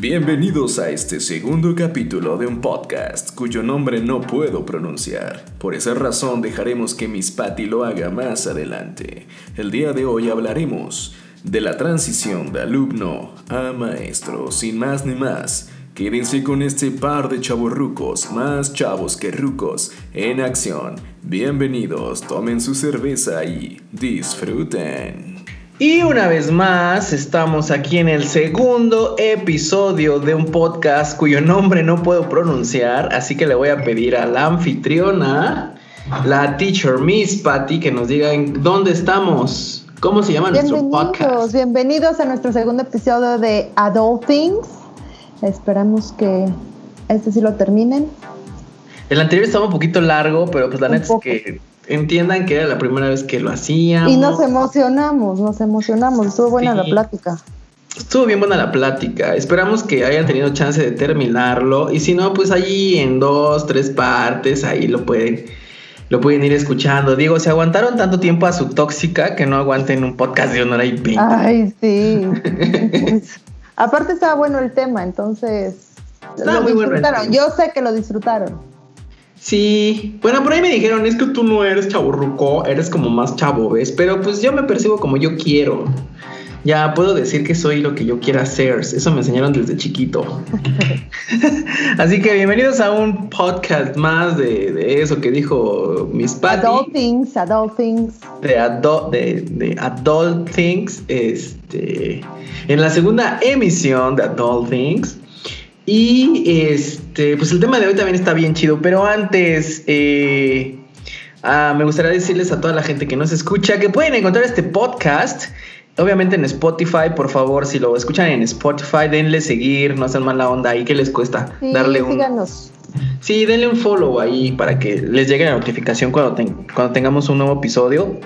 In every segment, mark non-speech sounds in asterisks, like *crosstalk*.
Bienvenidos a este segundo capítulo de un podcast cuyo nombre no puedo pronunciar. Por esa razón dejaremos que Miss Patty lo haga más adelante. El día de hoy hablaremos de la transición de alumno a maestro, sin más ni más. Quédense con este par de chavorrucos, más chavos que rucos, en acción. Bienvenidos, tomen su cerveza y disfruten. Y una vez más, estamos aquí en el segundo episodio de un podcast cuyo nombre no puedo pronunciar, así que le voy a pedir a la anfitriona, la teacher Miss Patty, que nos diga en dónde estamos. ¿Cómo se llama nuestro podcast? Bienvenidos a nuestro segundo episodio de Adult Things. Esperamos que este sí lo terminen. El anterior estaba un poquito largo, pero pues la neta es que entiendan que era la primera vez que lo hacíamos. Y nos emocionamos, nos emocionamos. Estuvo buena la plática. Estuvo bien buena la plática. Esperamos que hayan tenido chance de terminarlo. Y si no, pues allí en dos, tres partes, ahí lo pueden, lo pueden ir escuchando. Digo, se aguantaron tanto tiempo a su tóxica que no aguanten un podcast de una hora y veinte. Ay, sí. *laughs* aparte estaba bueno el tema, entonces. lo muy disfrutaron. Yo sé que lo disfrutaron. Sí, bueno, por ahí me dijeron, es que tú no eres chaburruco, eres como más chavo, ¿ves? Pero pues yo me percibo como yo quiero. Ya puedo decir que soy lo que yo quiera ser. Eso me enseñaron desde chiquito. *laughs* Así que bienvenidos a un podcast más de, eso que dijo Miss Patty. Adult Things, Adult Things. De, adult, de, de Adult Things. Este, en la segunda emisión de Adult Things. Y este, pues el tema de hoy también está bien chido, pero antes eh, ah, me gustaría decirles a toda la gente que nos escucha que pueden encontrar este podcast. Obviamente en Spotify, por favor, si lo escuchan en Spotify, denle seguir, no hacen mala onda ahí, ¿qué les cuesta? Darle un. Síganos. Sí, denle un follow ahí para que les llegue la notificación cuando, cuando tengamos un nuevo episodio.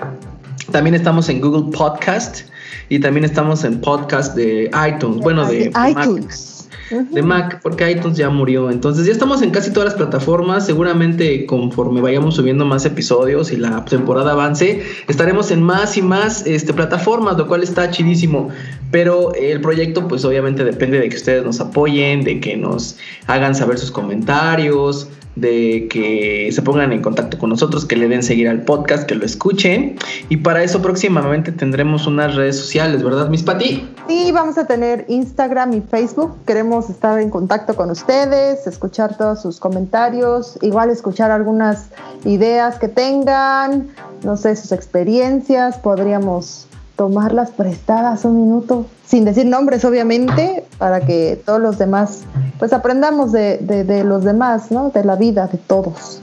También estamos en Google Podcast y también estamos en podcast de iTunes, bueno, de, iTunes de Mac, porque iTunes ya murió. Entonces ya estamos en casi todas las plataformas. Seguramente conforme vayamos subiendo más episodios y la temporada avance, estaremos en más y más este, plataformas, lo cual está chidísimo. Pero el proyecto pues obviamente depende de que ustedes nos apoyen, de que nos hagan saber sus comentarios, de que se pongan en contacto con nosotros, que le den seguir al podcast, que lo escuchen. Y para eso próximamente tendremos unas redes sociales, ¿verdad, Miss Pati? Sí, vamos a tener Instagram y Facebook. Queremos estar en contacto con ustedes, escuchar todos sus comentarios, igual escuchar algunas ideas que tengan, no sé, sus experiencias. Podríamos tomarlas prestadas un minuto, sin decir nombres obviamente, para que todos los demás, pues aprendamos de, de, los demás, ¿no? De la vida de todos.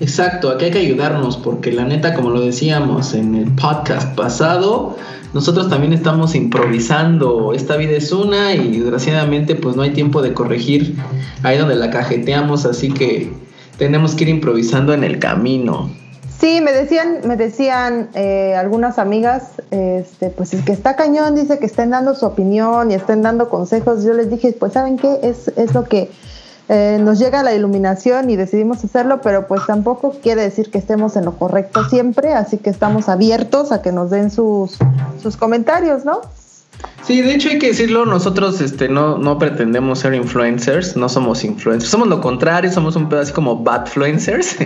Exacto, aquí hay que ayudarnos porque la neta, como lo decíamos en el podcast pasado, nosotros también estamos improvisando. Esta vida es una y desgraciadamente pues no hay tiempo de corregir ahí donde la cajeteamos, así que tenemos que ir improvisando en el camino. Sí, me decían, me decían eh, algunas amigas, este, pues el que está cañón dice que estén dando su opinión y estén dando consejos. Yo les dije, pues saben qué, es, es lo que eh, nos llega la iluminación y decidimos hacerlo, pero pues tampoco quiere decir que estemos en lo correcto siempre, así que estamos abiertos a que nos den sus, sus comentarios, ¿no? Sí, de hecho hay que decirlo, nosotros este, no, no pretendemos ser influencers, no somos influencers, somos lo contrario, somos un pedo así como badfluencers.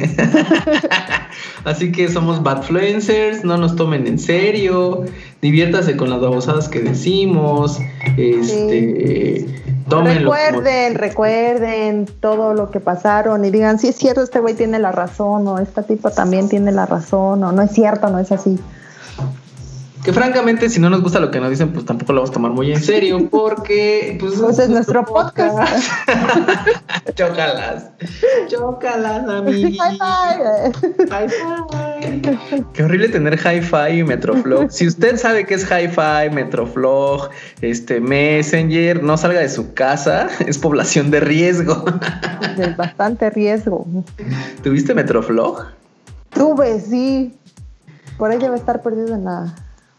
*laughs* así que somos badfluencers, no nos tomen en serio, diviértase con las babosadas que decimos, este, Recuerden, recuerden todo lo que pasaron y digan, sí es cierto, este güey tiene la razón, o esta tipa también tiene la razón, o no es cierto, no es así. Que francamente, si no nos gusta lo que nos dicen, pues tampoco lo vamos a tomar muy en serio, *laughs* porque pues, pues es nuestro podcast. *laughs* Chócalas. Chócalas, amiguitos. Hi-fi. Qué horrible tener hi-fi y Metroflog. Si usted sabe que es hi-fi, Metroflog, este Messenger, no salga de su casa, es población de riesgo. De bastante riesgo. ¿Tuviste Metroflog? Tuve, sí. Por ahí debe estar perdido en la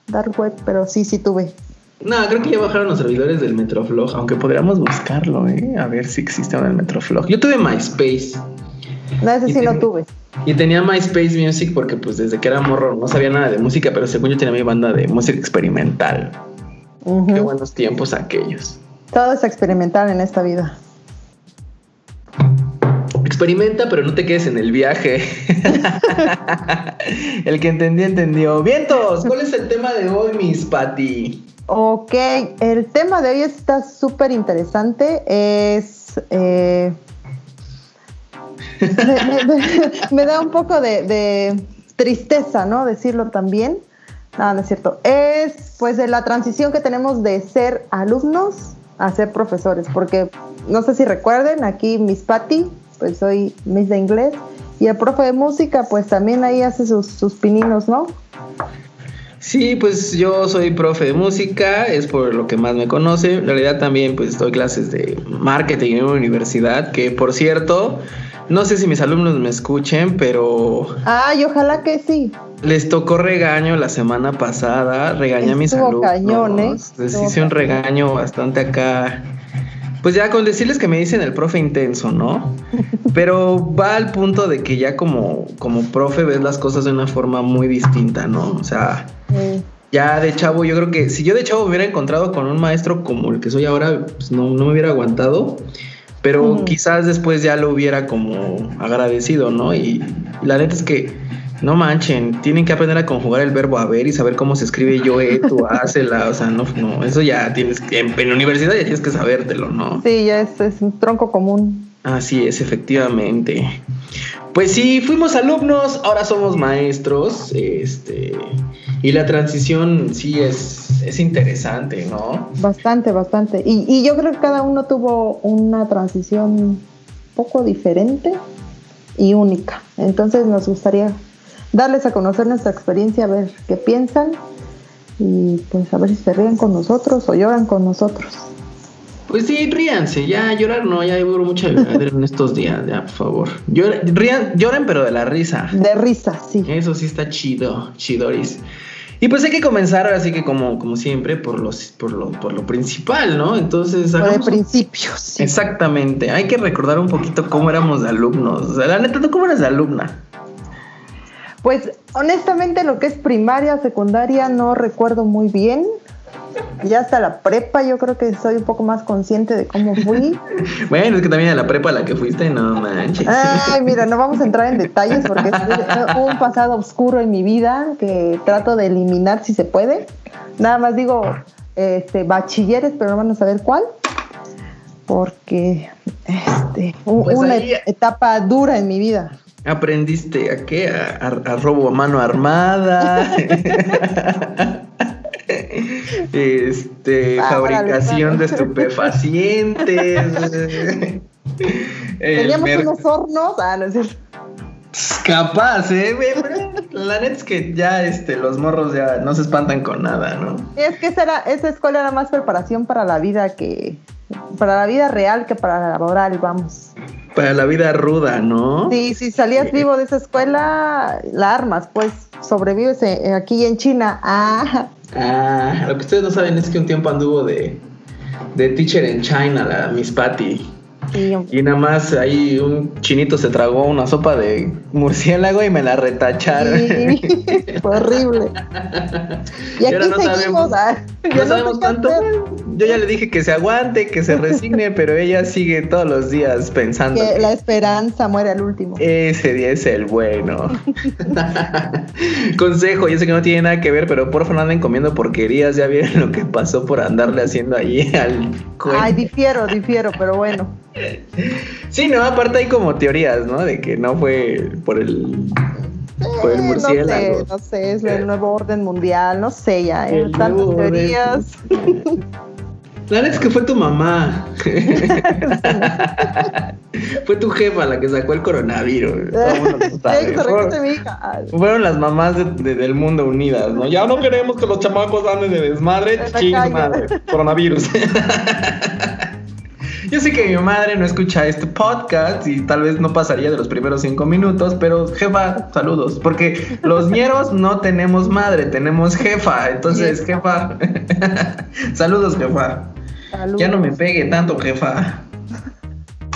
dark web, pero sí, sí tuve. No, creo que ya bajaron los servidores del Metroflog, aunque podríamos buscarlo, ¿eh? A ver si existe en el Metroflog. Yo tuve MySpace. No, ese sí lo tuve. Y tenía MySpace Music porque pues desde que era morro no sabía nada de música, pero según yo tenía mi banda de música experimental. Qué buenos tiempos aquellos. Todo es experimental en esta vida. Experimenta, pero no te quedes en el viaje. *laughs* el que entendió, entendió. Vientos, ¿cuál es el tema de hoy, Miss Patty? Ok, el tema de hoy está súper interesante. Es. eh, me, *laughs* da un poco de, tristeza, ¿no? Decirlo también. No, no es cierto. Es pues de la transición que tenemos de ser alumnos a ser profesores. Porque no sé si recuerden, aquí Miss Patty, pues soy Miss de inglés. Y el profe de música, pues también ahí hace sus, sus pininos, ¿no? Sí, pues yo soy profe de música, es por lo que más me conoce. En realidad también pues doy clases de marketing en una universidad, que por cierto, no sé si mis alumnos me escuchen, pero Ay, ojalá que sí. les tocó regaño la semana pasada, regañé a mis alumnos. cañón, ¿eh? Les Estuvo hice un regaño bastante acá. Pues ya con decirles que me dicen el profe intenso, ¿no? *laughs* Pero va al punto de que ya como, como profe ves las cosas de una forma muy distinta, ¿no? O sea, ya de chavo, yo creo que si yo de chavo me hubiera encontrado con un maestro como el que soy ahora, pues no, no me hubiera aguantado. Pero quizás después ya lo hubiera como agradecido, ¿no? Y la neta es que no manchen, tienen que aprender a conjugar el verbo haber y saber cómo se escribe yo, eh, tú, *laughs* hacela. O sea, no, no, eso ya tienes que, en, en la universidad ya tienes que sabértelo, ¿no? sí, ya es, es un tronco común. Así es, efectivamente. Pues sí, fuimos alumnos, ahora somos maestros, este, y la transición sí es, es interesante, ¿no? Bastante, bastante. Y, y yo creo que cada uno tuvo una transición un poco diferente y única. Entonces nos gustaría darles a conocer nuestra experiencia, a ver qué piensan y pues a ver si se ríen con nosotros o lloran con nosotros. Pues sí, ríanse, ya llorar no, ya hubo mucha lloradera en estos días, ya, por favor. Lloren, rían- lloren, pero de la risa. De risa, sí. Eso sí está chido, chidoris. Y pues hay que comenzar ahora sí que como, como siempre por, los, por, lo, por lo principal, ¿no? Entonces, O de hagamos un- principios. sí. Exactamente, hay que recordar un poquito cómo éramos de alumnos. O sea, la neta, ¿tú cómo eras de alumna? Pues honestamente lo que es primaria, secundaria no recuerdo muy bien. Ya hasta la prepa yo creo que soy un poco más consciente de cómo fui. *laughs* Bueno, es que también a la prepa a la que fuiste, no manches. Ay, mira, no vamos a entrar en detalles porque es un pasado oscuro en mi vida que trato de eliminar si se puede. Nada más digo este, bachilleres, pero no van a saber cuál. Porque este, Pues una ahí- etapa dura en mi vida. ¿Aprendiste a qué? A, a- a robo a mano armada. *laughs* este, Ah, fabricación de estupefacientes. Teníamos mer- unos hornos. Ah, no es cierto. Capaz, eh, güey, La neta es que ya este, los morros ya no se espantan con nada, ¿no? Es que esa, era, esa escuela era más preparación para la vida que. Para la vida real que para la laboral, vamos. Para la vida ruda, ¿no? Sí, si salías vivo de esa escuela, la armas, pues sobrevives eh, aquí en China. Ah, Ah, lo que ustedes no saben es que un tiempo anduvo de, de teacher en China, la Miss Patty. Y nada más ahí un chinito se tragó una sopa de murciélago y me la retacharon. sí, *laughs* fue horrible. Y Y aquí ahora no seguimos. sabemos- ah, ya No sabemos hacer, Yo ya le dije que se aguante, que se resigne, *laughs* pero ella sigue todos los días pensando. Que que la esperanza muere al último. Ese día es el bueno. *laughs* Consejo, yo sé que no tiene nada que ver, pero por favor no anden comiendo porquerías. Ya vieron lo que pasó por andarle haciendo allí al cuento. Ay, difiero, difiero, pero bueno. Sí, no, aparte hay como teorías, ¿no? De que no fue por el por el Eh, murciélago. No sé, no sé, es el nuevo orden mundial, no sé ya, eh, El tantas teorías. La neta es que fue tu mamá. *laughs* fue tu jefa la que sacó el coronavirus. *laughs* Fueron- las mamás de- de- del mundo unidas, ¿no? Ya no queremos que los chamacos anden de desmadre. Ching madre. Coronavirus. *laughs* Yo sé que mi madre no escucha este podcast y tal vez no pasaría de los primeros cinco minutos, pero jefa, saludos. Porque los ñeros no tenemos madre, tenemos jefa. Entonces, jefa. *laughs* saludos, jefa. saludos. Ya no me pegue tanto, jefa.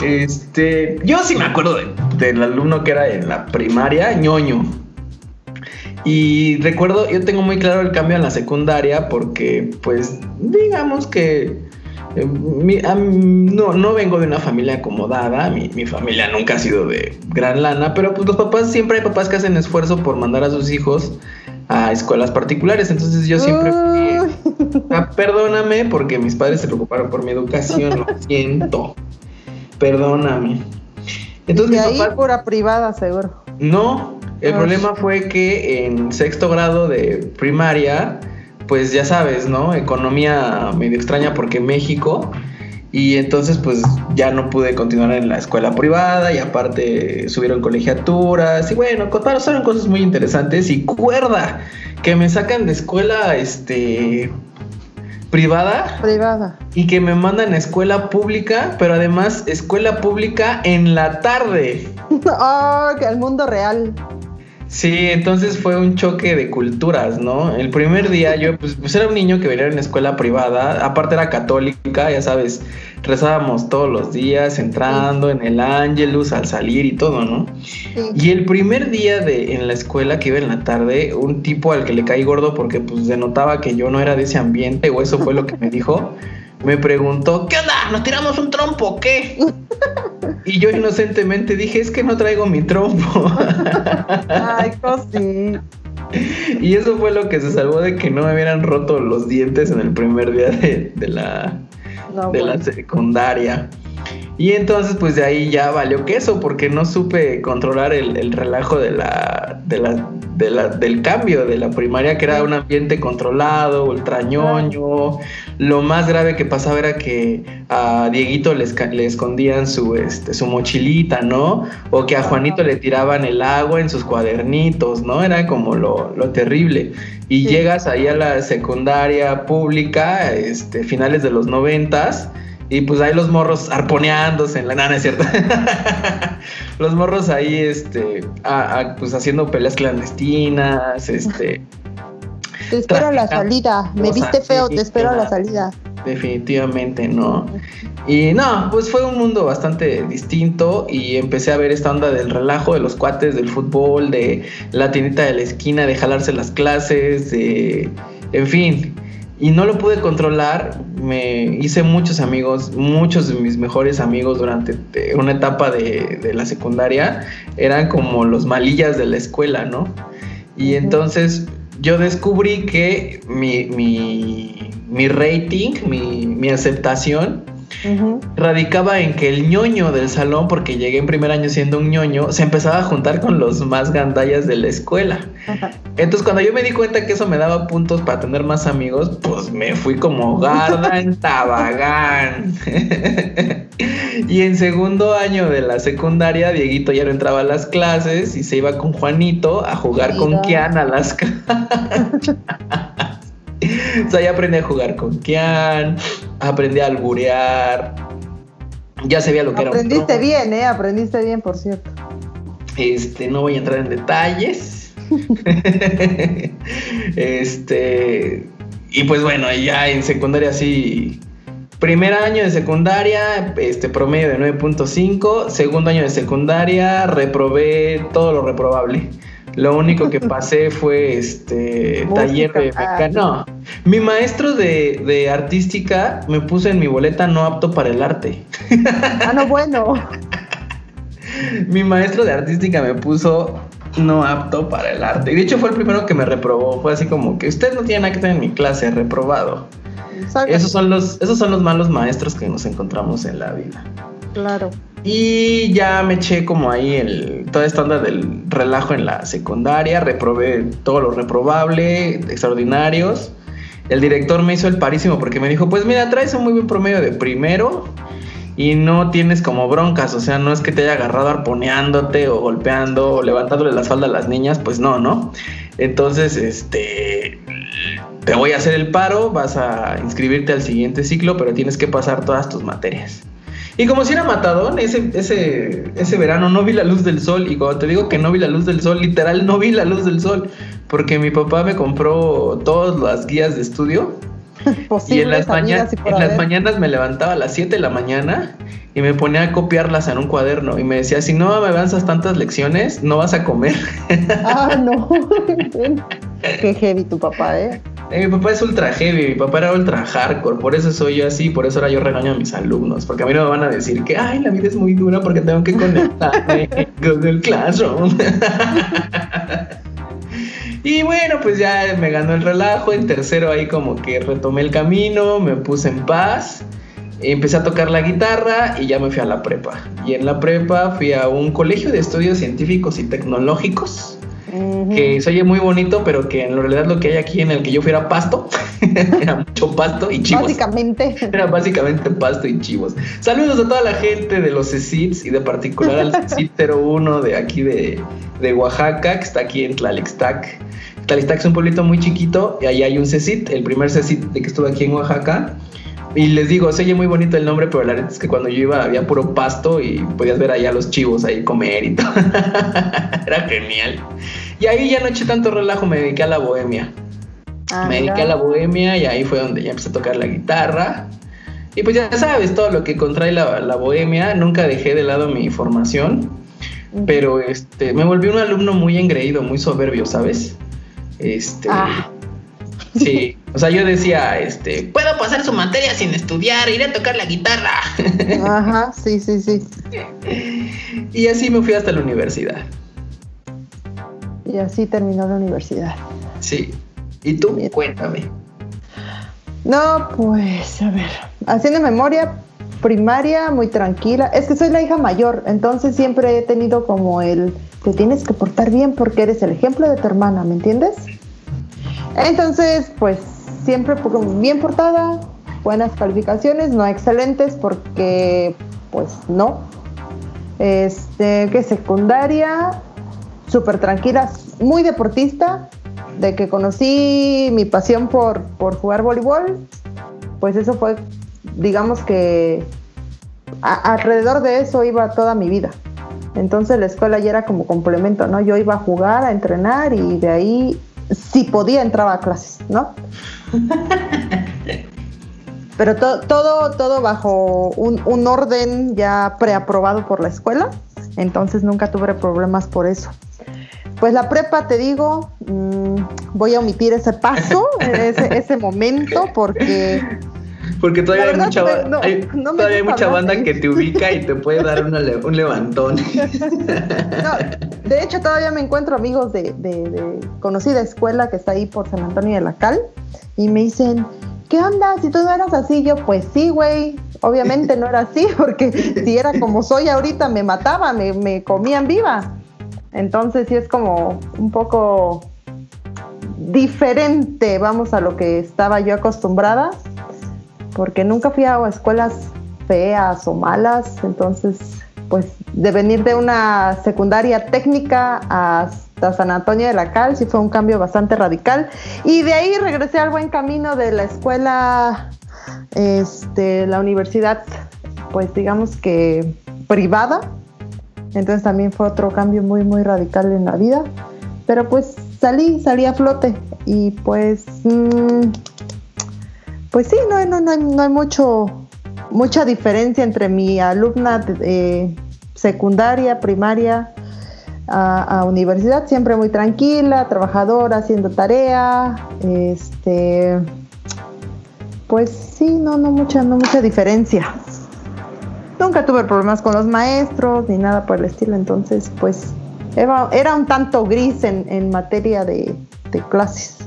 Este, yo sí me acuerdo de- del alumno que era en la primaria, ñoño. Y recuerdo, yo tengo muy claro el cambio en la secundaria porque, pues, digamos que mi- no, no vengo de una familia acomodada, mi, mi familia nunca ha sido de gran lana, pero pues los papás, siempre hay papás que hacen esfuerzo por mandar a sus hijos a escuelas particulares, entonces yo siempre fui, Ah, perdóname porque mis padres se preocuparon por mi educación, lo *laughs* siento. Perdóname. Entonces ahí pura privada, seguro. no, el problema fue que en sexto grado de primaria, pues ya sabes, ¿no? Economía medio extraña porque México. Y entonces pues ya no pude continuar en la escuela privada y aparte subieron colegiaturas y bueno, pasaron cosas muy interesantes y cuerda que me sacan de escuela este privada Privada. y que me mandan a escuela pública, pero además escuela pública en la tarde. Oh, *laughs* que el mundo real. Sí, entonces fue un choque de culturas, ¿no? El primer día yo, pues, pues era un niño que venía en escuela privada, aparte era católica, ya sabes, rezábamos todos los días, entrando en el ángelus al salir y todo, ¿no? Y el primer día de en la escuela que iba en la tarde, un tipo al que le caí gordo porque pues denotaba que yo no era de ese ambiente, o eso fue lo que me dijo, me preguntó, ¿qué onda? ¿Nos tiramos un trompo o qué? *laughs* Y yo inocentemente dije, es que no traigo mi trompo. *laughs* Ay, cosi. Y eso fue lo que se salvó de que no me hubieran roto los dientes en el primer día de, de la, No, de la secundaria. Y entonces pues de ahí ya valió queso porque no supe controlar el, el relajo de la, de la, de la- del cambio de la primaria que era un ambiente controlado, ultrañoño. Lo más grave que pasaba era que a Dieguito le, le escondían su, este, su mochilita, ¿no? O que a Juanito le tiraban el agua en sus cuadernitos, ¿no? Era como lo, lo terrible. Y Sí. llegas ahí a la secundaria pública, este, finales de los noventas, y pues ahí los morros arponeándose en la nana, es cierto. *laughs* los morros ahí, este, a- a, pues haciendo peleas clandestinas, este, Te espero a la salida. Me viste feo, te espero a la salida. definitivamente no. Y no, pues fue un mundo bastante distinto y empecé a ver esta onda del relajo de los cuates, del fútbol, de la tiendita de la esquina, de jalarse las clases, de... En fin, y no lo pude controlar, me hice muchos amigos, muchos de mis mejores amigos durante eh, una etapa de, de la secundaria. Eran como los malillas de la escuela, ¿no? Y entonces yo descubrí que mi, mi, mi rating, mi, mi aceptación, Radicaba en que el ñoño del salón, porque llegué en primer año siendo un ñoño, se empezaba a juntar con los más gandallas de la escuela. Entonces cuando yo me di cuenta que eso me daba puntos para tener más amigos, pues me fui como garda en *laughs* Tabagán. *laughs* y en segundo año de la secundaria, Dieguito ya no entraba a las clases y se iba con Juanito a jugar con Mira. Kian a las. *laughs* o sea, ya aprendí a jugar con Kian, aprendí a alburear. Ya sabía lo que era un Aprendiste bien, ¿eh? Aprendiste bien, por cierto. Este, no voy a entrar en detalles. *laughs* este, y pues bueno, ya en secundaria sí. Primer año de secundaria, este promedio de 9.5. Segundo año de secundaria, reprobé todo lo reprobable. Lo único que pasé fue este *laughs* Música. taller de Ah. mecánica. No, mi maestro de, de artística me puso en mi boleta no apto para el arte. Ah, no, bueno. Mi maestro de artística me puso no apto para el arte. Y de hecho fue el primero que me reprobó. Fue así como que usted no tiene nada que tener en mi clase, reprobado. Esos son los, esos son los malos maestros que nos encontramos en la vida. Claro. Y ya me eché como ahí toda esta onda del relajo en la secundaria, reprobé todo lo reprobable, extraordinarios. El director me hizo el parísimo porque me dijo, pues mira, traes un muy buen promedio de primero y no tienes como broncas, o sea, no es que te haya agarrado arponeándote o golpeando o levantándole la falda a las niñas, pues no, ¿no? Entonces, este, te voy a hacer el paro, vas a inscribirte al siguiente ciclo, pero tienes que pasar todas tus materias. Y como si era matadón, ese, ese, ese verano no vi la luz del sol. Y cuando te digo que no vi la luz del sol, literal no vi la luz del sol. Porque mi papá me compró todas las guías de estudio. *laughs* Y en las, maña- y en las mañanas me levantaba a las 7 de la mañana y me ponía a copiarlas en un cuaderno. Y me decía, si no me avanzas tantas lecciones, no vas a comer. Ah, *laughs* no. *laughs* Qué heavy tu papá, ¿eh? Eh, mi papá es ultra heavy, mi papá era ultra hardcore, por eso soy yo así, por eso ahora yo regaño a mis alumnos, porque a mí no me van a decir que, ay, la vida es muy dura porque tengo que conectarme *laughs* Google Classroom. *laughs* y bueno, pues ya me ganó el relajo, en tercero ahí como que retomé el camino, me puse en paz, empecé a tocar la guitarra y ya me fui a la prepa. Y en la prepa fui a un colegio de estudios científicos y tecnológicos que se oye muy bonito, pero que en realidad lo que hay aquí en el que yo fuera pasto, *laughs* era mucho pasto y chivos. Básicamente. Era básicamente pasto y chivos. Saludos a toda la gente de los CECITs y de particular al *laughs* CECIT 01 de aquí de, de, Oaxaca, que está aquí en Tlalixtac. Tlalixtac es un pueblito muy chiquito y ahí hay un CECIT, el primer CECIT de que estuve aquí en Oaxaca. Y les digo, se oye muy bonito el nombre, pero la verdad es que cuando yo iba había puro pasto y podías ver allá los chivos ahí comer y todo. *laughs* Era genial. Y ahí ya no eché tanto relajo, me dediqué a la bohemia. Ah, me dediqué a la bohemia y ahí fue donde ya empecé a tocar la guitarra. Y pues ya sabes todo lo que contrae la, la bohemia. Nunca dejé de lado mi formación. Pero este, me volví un alumno muy engreído, muy soberbio, ¿sabes? Este. Ah. Sí, o sea, yo decía, este, puedo pasar su materia sin estudiar, iré a tocar la guitarra. Ajá, sí, sí, sí. Y así me fui hasta la universidad. Y así terminó la universidad. Sí. ¿Y tú? Cuéntame. No, pues, a ver, haciendo memoria, primaria, muy tranquila. Es que soy la hija mayor, entonces siempre he tenido como el, te tienes que portar bien porque eres el ejemplo de tu hermana, ¿me entiendes? Entonces, pues siempre bien portada, buenas calificaciones, no excelentes porque pues no. Este, que secundaria, súper tranquila, muy deportista, de que conocí mi pasión por, por jugar voleibol, pues eso fue, digamos que alrededor de eso iba toda mi vida. Entonces la escuela ya era como complemento, ¿no? Yo iba a jugar, a entrenar y de ahí si podía entraba a clases, ¿no? *laughs* Pero todo, todo bajo un, orden ya preaprobado por la escuela, entonces nunca tuve problemas por eso. Pues la prepa, te digo, mm, voy a omitir ese paso, *laughs* ese, ese momento, porque porque todavía hay mucha, todavía mucha banda que te ubica y te puede dar un levantón. *laughs* de hecho, todavía me encuentro amigos de, conocida escuela que está ahí por San Antonio de la Cal y me dicen, ¿qué onda? Si tú no eras así, yo pues sí, güey. Obviamente no era así, *laughs* porque si era como soy ahorita me mataba, me, me comían viva. Entonces sí es como un poco diferente, vamos, a lo que estaba yo acostumbrada porque nunca fui a escuelas feas o malas, entonces pues de venir de una secundaria técnica hasta San Antonio de la Cal sí fue un cambio bastante radical. Y de ahí regresé al buen camino de la escuela, este, la universidad, pues digamos que privada, entonces también fue otro cambio muy muy radical en la vida, pero pues salí, salí a flote y pues... Mm, pues sí, no, no, no, hay, mucho, mucha diferencia entre mi alumna de, secundaria, primaria a, universidad, siempre muy tranquila, trabajadora, haciendo tarea, este, pues sí, no, no mucha, no mucha diferencia. Nunca tuve problemas con los maestros ni nada por el estilo, entonces pues era, un tanto gris en, materia de clases.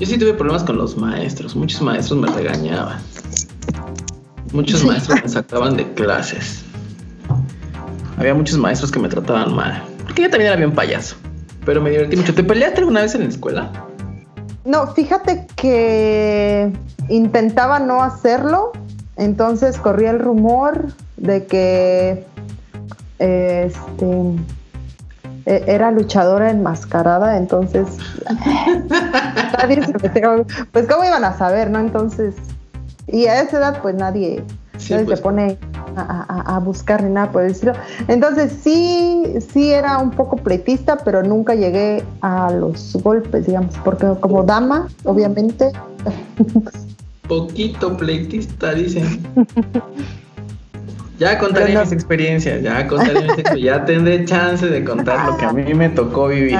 Yo sí tuve problemas con los maestros. Muchos maestros me regañaban. Muchos maestros me sacaban de clases. Había muchos maestros que me trataban mal. Porque yo también era bien payaso. Pero me divertí mucho. ¿Te peleaste alguna vez en la escuela? No, fíjate que intentaba no hacerlo. Entonces corría el rumor de que este era luchadora enmascarada, entonces nadie se pues cómo iban a saber, ¿no? Entonces, y a esa edad pues nadie, se pues. pone a, buscar ni nada por decirlo. Entonces sí, sí era un poco pleitista, pero nunca llegué a los golpes, digamos, porque como dama, obviamente. Poquito pleitista, dicen. *laughs* Ya contaré mis experiencias, ya contaré mis experiencias, ya tendré chance de contar lo que a mí me tocó vivir.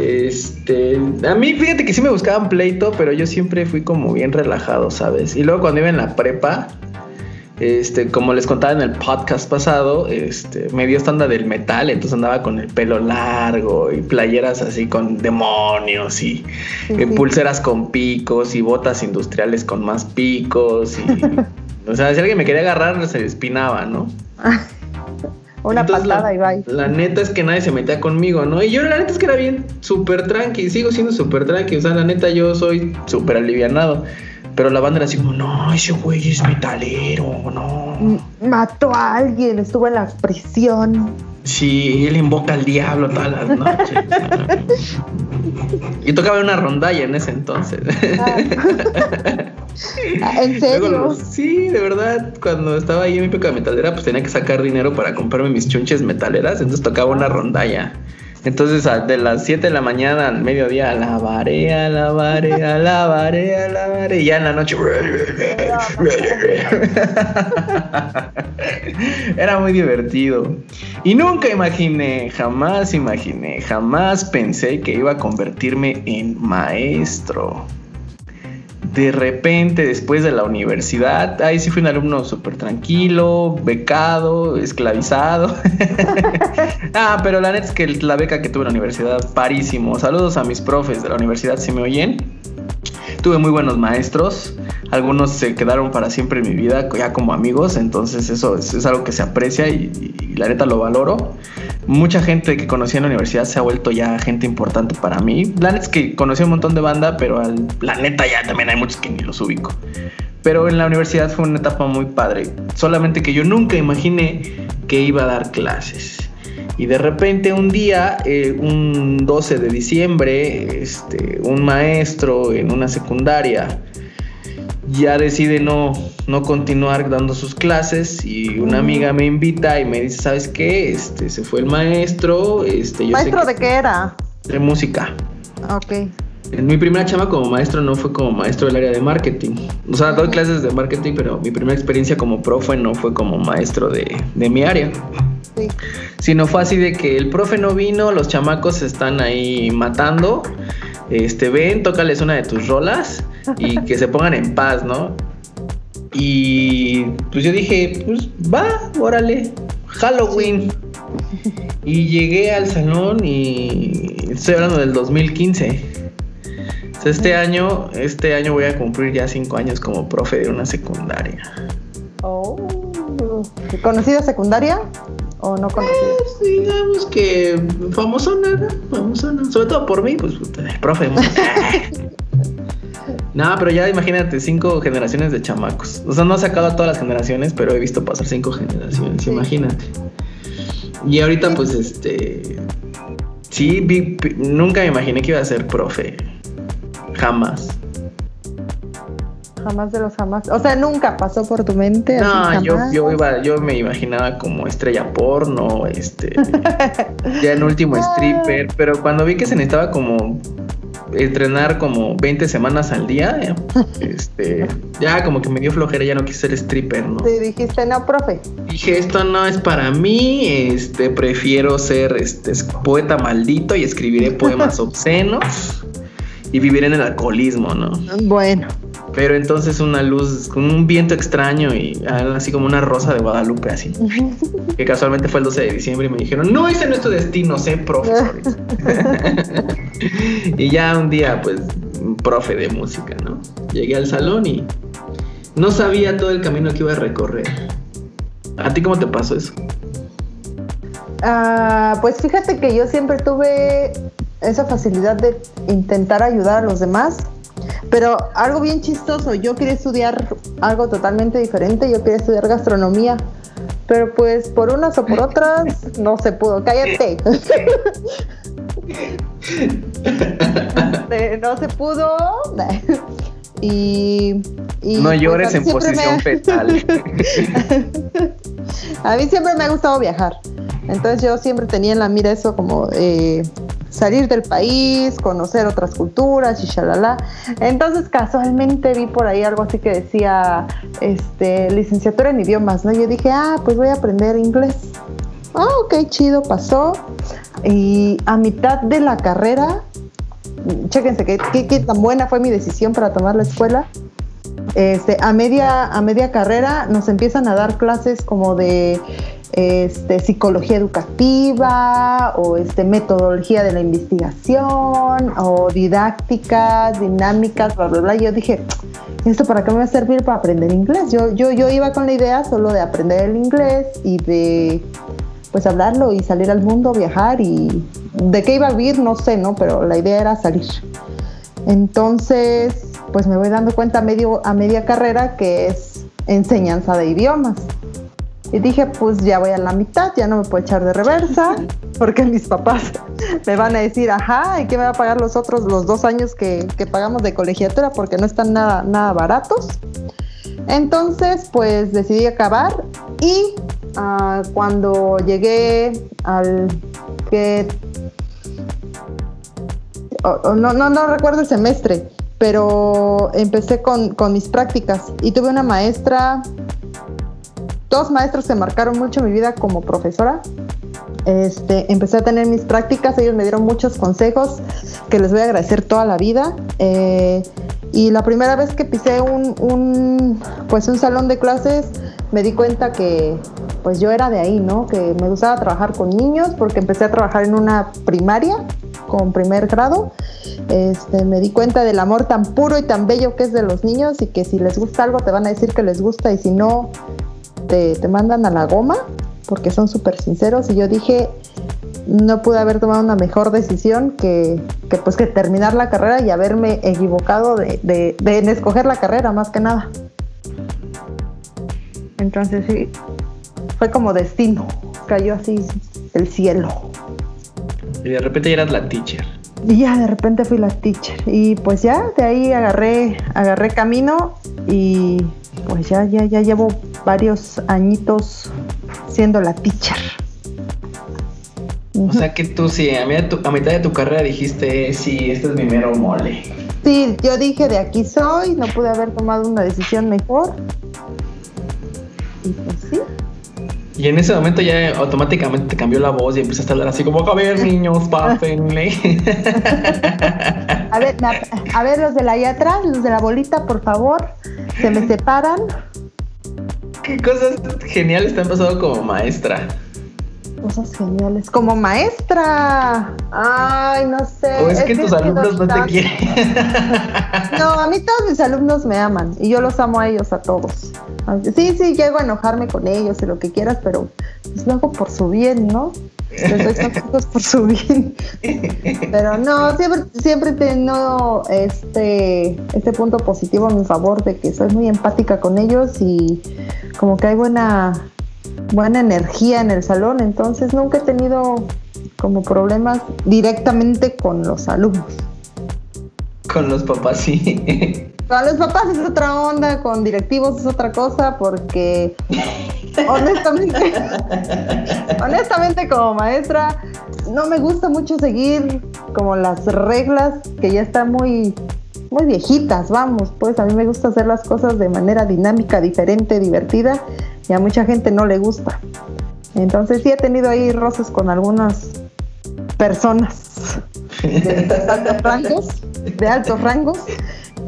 Este, a mí fíjate que sí me buscaban pleito, pero yo siempre fui como bien relajado, ¿sabes? Y luego cuando iba en la prepa, este, como les contaba en el podcast pasado, este, me dio esta onda del metal, entonces andaba con el pelo largo y playeras así con demonios y eh, pulseras con picos y botas industriales con más picos y, *laughs* o sea, si alguien me quería agarrar se espinaba, ¿no? *laughs* Una patada y bye. La neta es que nadie se metía conmigo, ¿no? Y yo la neta es que era bien súper tranqui, sigo siendo súper tranqui, o sea, la neta yo soy súper alivianado. Pero la banda era así como, no, ese güey es metalero, no. Mató a alguien, estuvo en la prisión. Sí, él invoca al diablo todas las noches. *laughs* y tocaba una rondalla en ese entonces. Ah. *laughs* ¿En serio? sí, de verdad. Cuando estaba ahí en mi época metalera, pues tenía que sacar dinero para comprarme mis chunches metaleras. Entonces tocaba una rondalla. Entonces, de las 7 de la mañana al mediodía, alabaré, alabaré, *laughs* alabaré, alabaré. Y ya en la noche. Era muy divertido. Y nunca imaginé, jamás imaginé, jamás pensé que iba a convertirme en maestro de repente, después de la universidad, ahí sí fui un alumno súper tranquilo, becado, esclavizado. *laughs* ah, pero la neta es que la beca que tuve en la universidad, parísimo. Saludos a mis profes de la universidad, si me oyen. Tuve muy buenos maestros, algunos se quedaron para siempre en mi vida, ya como amigos, entonces eso es, algo que se aprecia y, la neta lo valoro. Mucha gente que conocí en la universidad se ha vuelto ya gente importante para mí. La neta es que conocí un montón de banda, pero la neta ya también hay muchos que ni los ubico. Pero en la universidad fue una etapa muy padre, solamente que yo nunca imaginé que iba a dar clases. Y de repente un día, eh, un 12 de diciembre, este, un maestro en una secundaria ya decide no, no continuar dando sus clases y una amiga me invita y me dice, ¿sabes qué? Este, se fue el maestro. Este, ¿Maestro de qué era? De música. Ok. En mi primera chama como maestro no fue como maestro del área de marketing. O sea, doy clases de marketing, pero mi primera experiencia como profe no fue como maestro de, de mi área. Si no fue así de que el profe no vino, los chamacos están ahí matando. Este, ven, tócales una de tus rolas y que se pongan en paz, ¿no? Y pues yo dije, pues va, órale, Halloween. Y llegué al salón y estoy hablando del 2015. este año, este año voy a cumplir ya cinco años como profe de una secundaria. Oh, ¿conocida secundaria? o no conocido? digamos que famosona, famosona. Sobre todo por mí, pues, el profe. *laughs* no, pero ya imagínate, cinco generaciones de chamacos. O sea, no he sacado a todas las generaciones, pero he visto pasar cinco generaciones, imagínate. Y ahorita, pues, este. Sí, nunca me imaginé que iba a ser profe. Jamás jamás de los jamás. O sea, nunca pasó por tu mente. No, yo, yo iba, yo me imaginaba como estrella porno, este, *laughs* ya en último stripper, pero cuando vi que se necesitaba como entrenar como 20 semanas al día, *laughs* este, ya como que me dio flojera, ya no quise ser stripper, ¿no? Sí, dijiste, no, profe. Dije, esto no es para mí, este, prefiero ser este, poeta maldito y escribiré poemas *laughs* obscenos y viviré en el alcoholismo, ¿no? Bueno. Pero entonces una luz con un viento extraño y así como una rosa de Guadalupe así. que casualmente fue el 12 de diciembre y me dijeron, no, ese no es tu destino, sé profesores. *laughs* y ya un día, pues, profe de música, ¿no? Llegué al salón y no sabía todo el camino que iba a recorrer. ¿A ti cómo te pasó eso? Ah, pues fíjate que yo siempre tuve esa facilidad de intentar ayudar a los demás pero algo bien chistoso, yo quería estudiar algo totalmente diferente, yo quería estudiar gastronomía, pero pues por unas o por otras *laughs* no se pudo. Cállate. *laughs* no se pudo. *laughs* y, no pues, llores en posición fetal. a mí siempre me ha gustado viajar. Entonces yo siempre tenía en la mira eso como eh, salir del país, conocer otras culturas y shalala. Entonces casualmente vi por ahí algo así que decía este, licenciatura en idiomas, ¿no? Yo dije, ah, pues voy a aprender inglés. Ah, ok, chido, pasó. Y a mitad de la carrera chéquense qué, qué, tan buena fue mi decisión para tomar la escuela. Este, a media, a media carrera nos empiezan a dar clases como de este, psicología educativa o este, metodología de la investigación o didácticas, dinámicas, bla, bla, bla. Yo dije, ¿esto para qué me va a servir para aprender inglés? Yo, yo, yo iba con la idea solo de aprender el inglés y de pues hablarlo y salir al mundo, viajar y de qué iba a vivir, no sé, ¿no? Pero la idea era salir. Entonces, pues me voy dando cuenta medio, a media carrera que es enseñanza de idiomas. Y dije, pues ya voy a la mitad, ya no me puedo echar de reversa, porque mis papás *laughs* me van a decir, ajá, ¿y qué me va a pagar los otros, los dos años que, pagamos de colegiatura? Porque no están nada, nada baratos. Entonces, pues decidí acabar y ah, cuando llegué al que no, no, no recuerdo el semestre, pero empecé con, con mis prácticas y tuve una maestra dos maestros que marcaron mucho mi vida como profesora. Este, empecé a tener mis prácticas, ellos me dieron muchos consejos que les voy a agradecer toda la vida. Eh, y la primera vez que pisé un, pues un salón de clases, me di cuenta que pues yo era de ahí, ¿no? Que me gustaba trabajar con niños porque empecé a trabajar en una primaria con primer grado. Este, me di cuenta del amor tan puro y tan bello que es de los niños y que si les gusta algo te van a decir que les gusta y si no, te, mandan a la goma porque son súper sinceros y yo dije, no pude haber tomado una mejor decisión que, pues que terminar la carrera y haberme equivocado de, en escoger la carrera más que nada. Entonces sí, fue como destino, cayó así el cielo. Y de repente ya eras la teacher. Y ya de repente fui la teacher. Y pues ya de ahí agarré, agarré camino y pues ya, ya, ya llevo varios añitos siendo la teacher. O sea que tú sí, a mitad, de tu carrera dijiste, sí, este es mi mero mole. Sí, yo dije, de aquí soy, no pude haber tomado una decisión mejor. Y pues sí. Y en ese momento ya automáticamente te cambió la voz y empezaste a hablar así como, a ver, niños, pápenle. *laughs* a ver, a ver, los de la allá atrás, los de la bolita, por favor, se me separan. ¿Qué cosas geniales te han pasado como maestra? Cosas geniales. Como maestra. Ay, no sé. O es, que tus alumnos no te quieren. *laughs* no, a mí todos mis alumnos me aman y yo los amo a ellos a todos. Sí, sí, llego a enojarme con ellos y lo que quieras, pero pues lo hago por su bien, ¿no? Por su bien. Pero no, siempre, siempre tengo este, este punto positivo a mi favor de que soy muy empática con ellos y como que hay buena, buena energía en el salón, entonces nunca he tenido como problemas directamente con los alumnos. Con los papás sí. Con los papás es otra onda, con directivos es otra cosa, porque *laughs* honestamente, *laughs* honestamente como maestra, no me gusta mucho seguir como las reglas que ya están muy, muy viejitas, vamos, pues a mí me gusta hacer las cosas de manera dinámica, diferente, divertida, y a mucha gente no le gusta. Entonces sí he tenido ahí roces con algunas personas de altos *laughs* rangos, de altos rangos,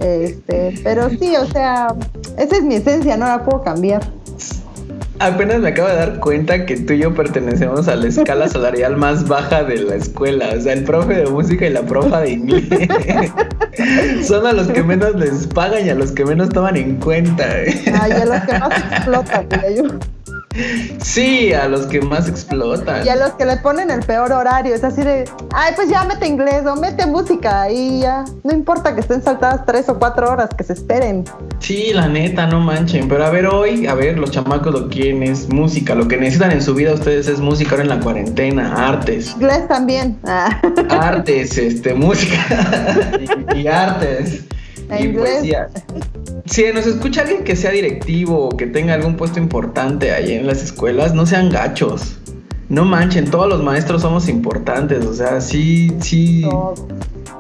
este, pero sí, o sea, esa es mi esencia, no la puedo cambiar. Apenas me acabo de dar cuenta que tú y yo pertenecemos a la escala salarial más baja de la escuela. O sea, el profe de música y la profa de inglés. *laughs* Son a los que menos les pagan y a los que menos toman en cuenta. Ay, a los que más explotan, yo. Sí, a los que más explotan. Y a los que le ponen el peor horario. Es así de, ay, pues ya mete inglés o mete música y ya. No importa que estén saltadas tres o cuatro horas, que se esperen. Sí, la neta, no manchen. Pero a ver, hoy, a ver, los chamacos lo quieren es música. Lo que necesitan en su vida ustedes es música ahora en la cuarentena, artes. Inglés también. Artes, este, música *laughs* y, artes. Y poesía. Si nos escucha alguien que sea directivo o que tenga algún puesto importante ahí en las escuelas, no sean gachos. No manchen, todos los maestros somos importantes, o sea, sí, sí.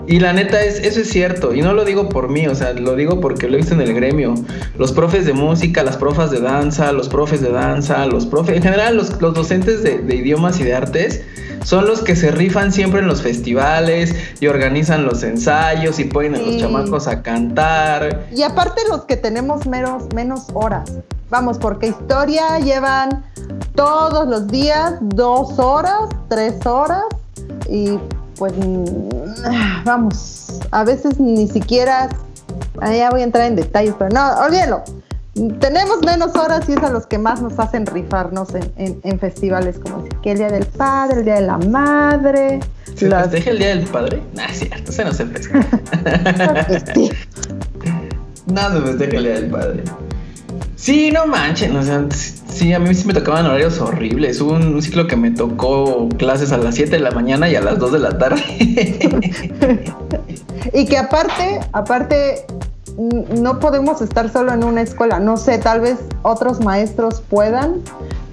Y la neta, es, eso es cierto. Y no lo digo por mí, o sea, lo digo porque lo he visto en el gremio. Los profes de música, las profas de danza, los profes de danza, los profes, en general, los, los docentes de, de idiomas y de artes son los que se rifan siempre en los festivales y organizan los ensayos y ponen a los chamacos a cantar. Y aparte los que tenemos menos, menos horas. Vamos, porque historia llevan todos los días dos horas, tres horas y pues mm, vamos, a veces ni siquiera, ya voy a entrar en detalles, pero no, olvídalo. Tenemos menos horas y es a los que más nos hacen rifarnos en, en- en festivales como que el Día del Padre, el Día de la Madre, ¿Se las- festeja el Día del Padre? No, es cierto, se no se festeja. *laughs* *laughs* No se festeja el Día del Padre. Sí, no manchen, o sea, sí, a mí sí me tocaban horarios horribles. Hubo un, un ciclo que me tocó clases a las 7 de la mañana y a las 2 de la tarde. *laughs* Y que aparte, aparte, no podemos estar solo en una escuela. No sé, tal vez otros maestros puedan,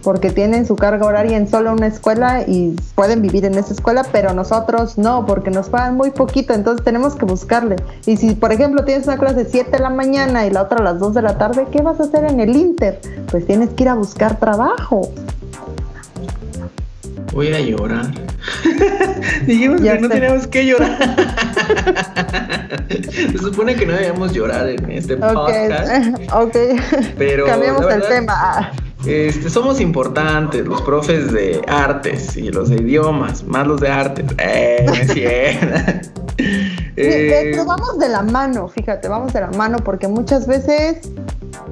porque tienen su carga horaria en solo una escuela y pueden vivir en esa escuela, pero nosotros no, porque nos pagan muy poquito, entonces tenemos que buscarle. Y si, por ejemplo, tienes una clase de 7 de la mañana y la otra a las 2 de la tarde, ¿qué vas a hacer en el Inter? Pues tienes que ir a buscar trabajo. Voy a llorar. *laughs* Dijimos Ya que no sé. teníamos que llorar. *laughs* Se supone que no debíamos llorar en este Ok, podcast. *laughs* ok. Pero, Cambiamos el tema. Este, somos importantes, los profes de artes y los de idiomas, más los de artes. Eh, no es cierto. Sí, Eh, pero vamos de la mano, fíjate, vamos de la mano porque muchas veces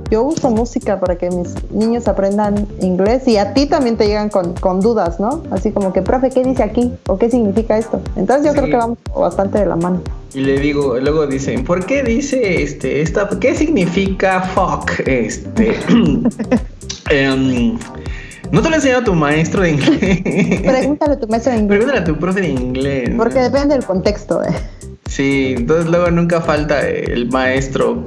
yo uso música para que mis niños aprendan inglés y a ti también te llegan con, con dudas, ¿no? Así como que, profe, ¿qué dice aquí? ¿O qué significa esto? Entonces yo Sí. creo que vamos bastante de la mano. y le digo, luego dicen, ¿por qué dice este, esta, qué significa fuck? Este, *laughs* em, ¿no te lo enseñó tu maestro de inglés? Pregúntale a tu maestro de inglés, Pregúntale a tu profe de inglés. porque depende del contexto. ¿eh? Sí, entonces luego nunca falta el maestro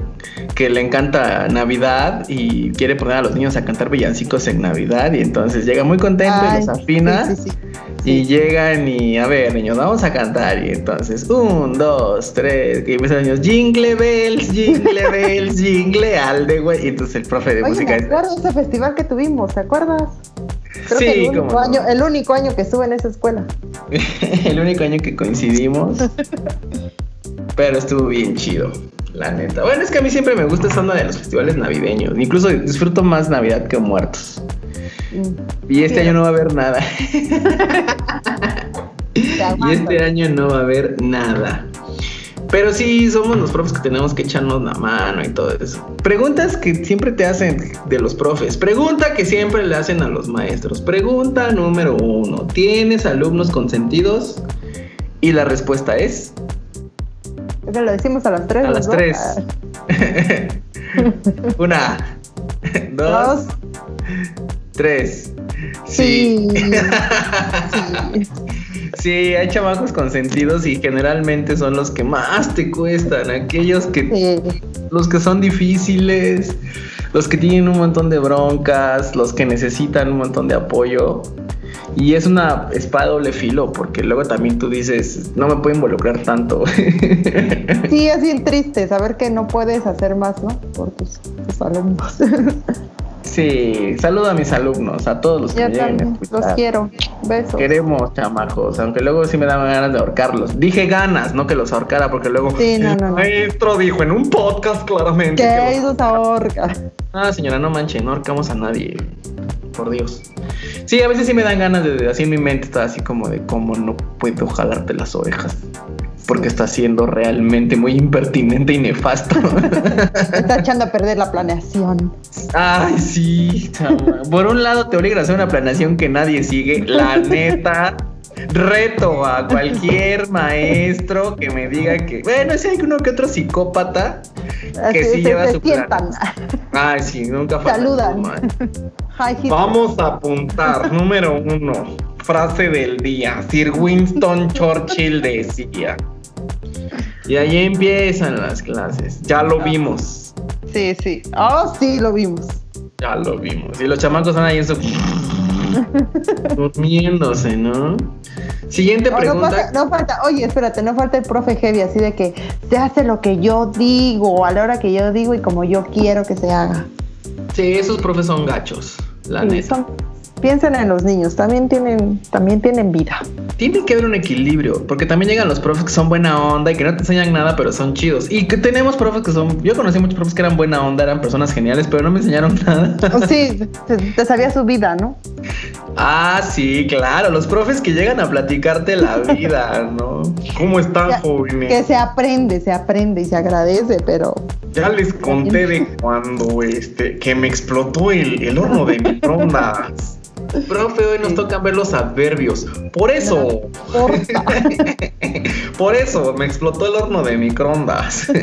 que le encanta Navidad y quiere poner a los niños a cantar villancicos en Navidad y entonces llega muy contento y los afina sí, sí, sí. Y llegan y a ver niños vamos a cantar y entonces un, dos, tres y empiezan los niños jingle bells, jingle bells, *laughs* jingle al de güey y entonces el profe de Oye, música me acuerdo de ese festival que tuvimos, ¿te acuerdas? Creo Sí, que el único, cómo no. año, el único año que estuve en esa escuela. *laughs* el único año que coincidimos. *laughs* Pero estuvo bien chido, la neta. Bueno, es que a mí siempre me gusta esa onda de los festivales navideños. Incluso disfruto más Navidad que Muertos. Y este año no va a haber nada. *laughs* Y este año no va a haber nada. Pero sí, somos los profes que tenemos que echarnos la mano y todo eso. Preguntas que siempre te hacen de los profes. Pregunta que siempre le hacen a los maestros. Pregunta número uno. ¿Tienes alumnos consentidos? Y la respuesta es Eso lo decimos a las tres. a las ¿no? tres. Ah, *laughs* Una, *laughs* dos, Dos. Tres. Sí. Sí. *laughs* sí. Hay chamacos consentidos y generalmente son los que más te cuestan, aquellos que Sí. los que son difíciles, los que tienen un montón de broncas, los que necesitan un montón de apoyo. Y es una espada doble filo, porque luego también tú dices, no me puedo involucrar tanto. *laughs* Sí, es bien triste saber que no puedes hacer más, ¿no? Por tus, tus alumnos. *laughs* sí, saludo a mis alumnos, a todos los que Yo me lleguen a también los quiero. Besos. Queremos chamacos, aunque luego sí me dan ganas de ahorcarlos. Dije ganas, no que los ahorcara, porque luego Sí, no, el no, no. maestro dijo en un podcast claramente. que ¿Qué los- hizo ahorca? Ah, señora, no manche, no ahorcamos a nadie. Por Dios. Sí, a veces sí me dan ganas de, de- así en mi mente está así como de cómo no puedo jalarte las orejas. Porque está siendo realmente muy impertinente y nefasto. *laughs* Está echando a perder la planeación. Ay, sí, chama. Por un lado te obligan a hacer una planeación que nadie sigue. La neta, reto a cualquier maestro que me diga que, bueno, si hay uno que otro psicópata que sí se- lleva se su plan. Ay, sí, nunca falta. Saludan. Vamos a apuntar, número uno, frase del día. Sir Winston Churchill decía. Y ahí empiezan las clases. Ya lo vimos. Sí, sí. Oh, sí, lo vimos. Ya lo vimos. Y los chamacos están ahí en su... *laughs* durmiéndose, ¿no? Siguiente pregunta. No, pasa- no falta, oye, espérate, no falta el profe heavy, así de que se hace lo que yo digo, a la hora que yo digo y como yo quiero que se haga. Sí, esos profes son gachos, la Sí, neta. son- piensen en los niños, también tienen, también tienen vida. Tiene que haber un equilibrio, porque también llegan los profes que son buena onda y que no te enseñan nada, pero son chidos. Y que tenemos profes que son. Yo conocí muchos profes que eran buena onda, eran personas geniales, pero no me enseñaron *laughs* nada. Sí, te, te sabía su vida, ¿no? Ah, sí, claro, los profes que llegan a platicarte la vida, *laughs* ¿no? ¿Cómo están, jóvenes? Que se aprende, se aprende y se agradece, pero Ya les conté de cuando este que me explotó el, el horno de microondas. Profe, hoy nos tocan ver los adverbios. Por eso, corta. *laughs* por eso me explotó el horno de microondas. *laughs*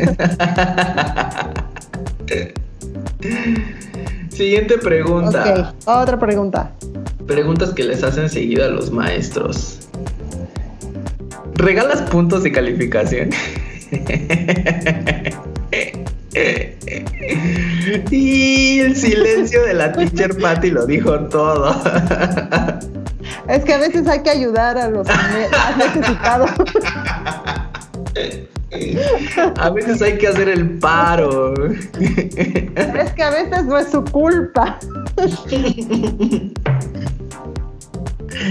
Siguiente pregunta. ok, otra pregunta. Preguntas que les hacen seguido a los maestros. ¿Regalas puntos de calificación? *laughs* y el silencio de la teacher Patty lo dijo todo. Es que a veces hay que ayudar a los más necesitados. A veces hay que hacer el paro. Es que a veces no es su culpa.